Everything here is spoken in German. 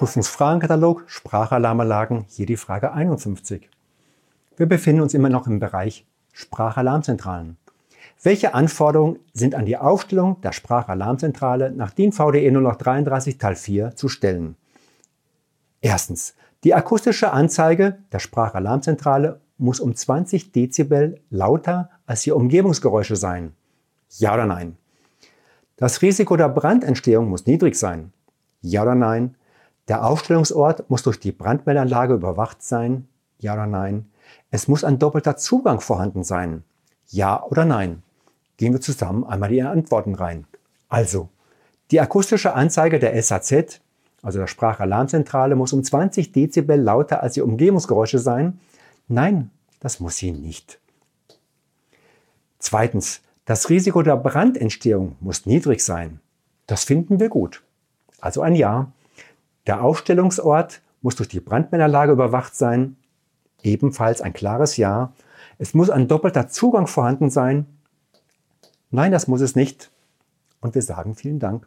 Prüfungsfragenkatalog Sprachalarmanlagen, hier die Frage 51. Wir befinden uns immer noch im Bereich Sprachalarmzentralen. Welche Anforderungen sind an die Aufstellung der Sprachalarmzentrale nach DIN VDE 033 Teil 4 zu stellen? Erstens. Die akustische Anzeige der Sprachalarmzentrale muss um 20 Dezibel lauter als die Umgebungsgeräusche sein. Ja oder nein? Das Risiko der Brandentstehung muss niedrig sein. Ja oder nein? Der Aufstellungsort muss durch die Brandmeldanlage überwacht sein. Ja oder nein? Es muss ein doppelter Zugang vorhanden sein. Ja oder nein? Gehen wir zusammen einmal die Antworten rein. Also, die akustische Anzeige der SAZ also der Sprachalarmzentrale, muss um 20 Dezibel lauter als die Umgebungsgeräusche sein? Nein, das muss sie nicht. Zweitens, das Risiko der Brandentstehung muss niedrig sein. Das finden wir gut. Also ein Ja. Der Aufstellungsort muss durch die Brandmelderlage überwacht sein. Ebenfalls ein klares Ja. Es muss ein doppelter Zugang vorhanden sein. Nein, das muss es nicht. Und wir sagen vielen Dank.